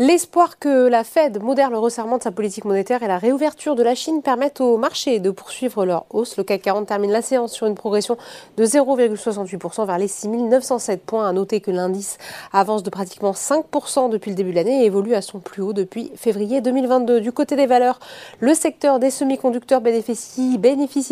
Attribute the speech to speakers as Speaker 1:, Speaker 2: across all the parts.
Speaker 1: L'espoir que la Fed modère le resserrement de sa politique monétaire et la réouverture de la Chine permettent au marché de poursuivre leur hausse. Le CAC 40 termine la séance sur une progression de 0,68% vers les 6907 points. À noter que l'indice avance de pratiquement 5% depuis le début de l'année et évolue à son plus haut depuis février 2022. Du côté des valeurs, le secteur des semi-conducteurs bénéficie,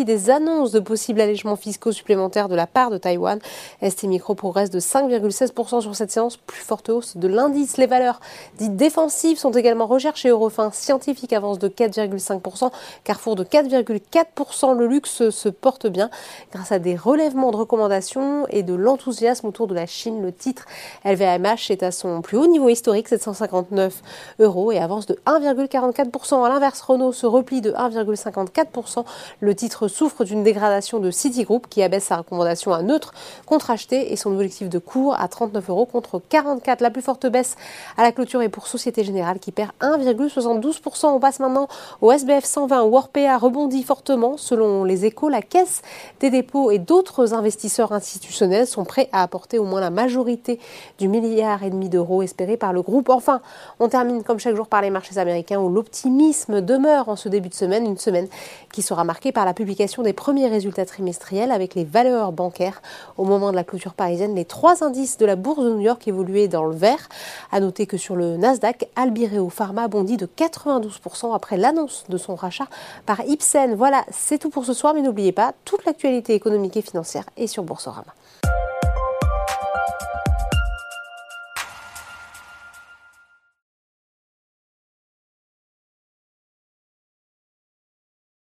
Speaker 1: des annonces de possibles allègements fiscaux supplémentaires de la part de Taïwan. ST Micro progresse de 5,16% sur cette séance, plus forte hausse de l'indice. Les valeurs dites défensives sont également recherchées. Eurofin Scientifique avance de 4,5%, Carrefour de 4,4%. Le luxe se porte bien grâce à des relèvements de recommandations et de l'enthousiasme autour de la Chine. Le titre LVMH est à son plus haut niveau historique, 759 euros, et avance de 1,44%. À l'inverse, Renault se replie de 1,54%. Le titre souffre d'une dégradation de Citigroup qui abaisse sa recommandation à neutre contre acheté et son objectif de cours à 39 euros contre 44. La plus forte baisse à la clôture est Société Générale qui perd 1,72%. On passe maintenant au SBF 120 où Orpea rebondit fortement. Selon les échos, la Caisse des dépôts et d'autres investisseurs institutionnels sont prêts à apporter au moins la majorité du milliard et demi d'euros espéré par le groupe. Enfin, on termine comme chaque jour par les marchés américains où l'optimisme demeure en ce début de semaine, une semaine qui sera marquée par la publication des premiers résultats trimestriels avec les valeurs bancaires. Au moment de la clôture parisienne, les trois indices de la bourse de New York évoluaient dans le vert. À noter que sur le Nasdaq, Nasdaq, Albireo Pharma bondit de 92% après l'annonce de son rachat par Ipsen. Voilà, c'est tout pour ce soir, mais n'oubliez pas, toute l'actualité économique et financière est sur Boursorama.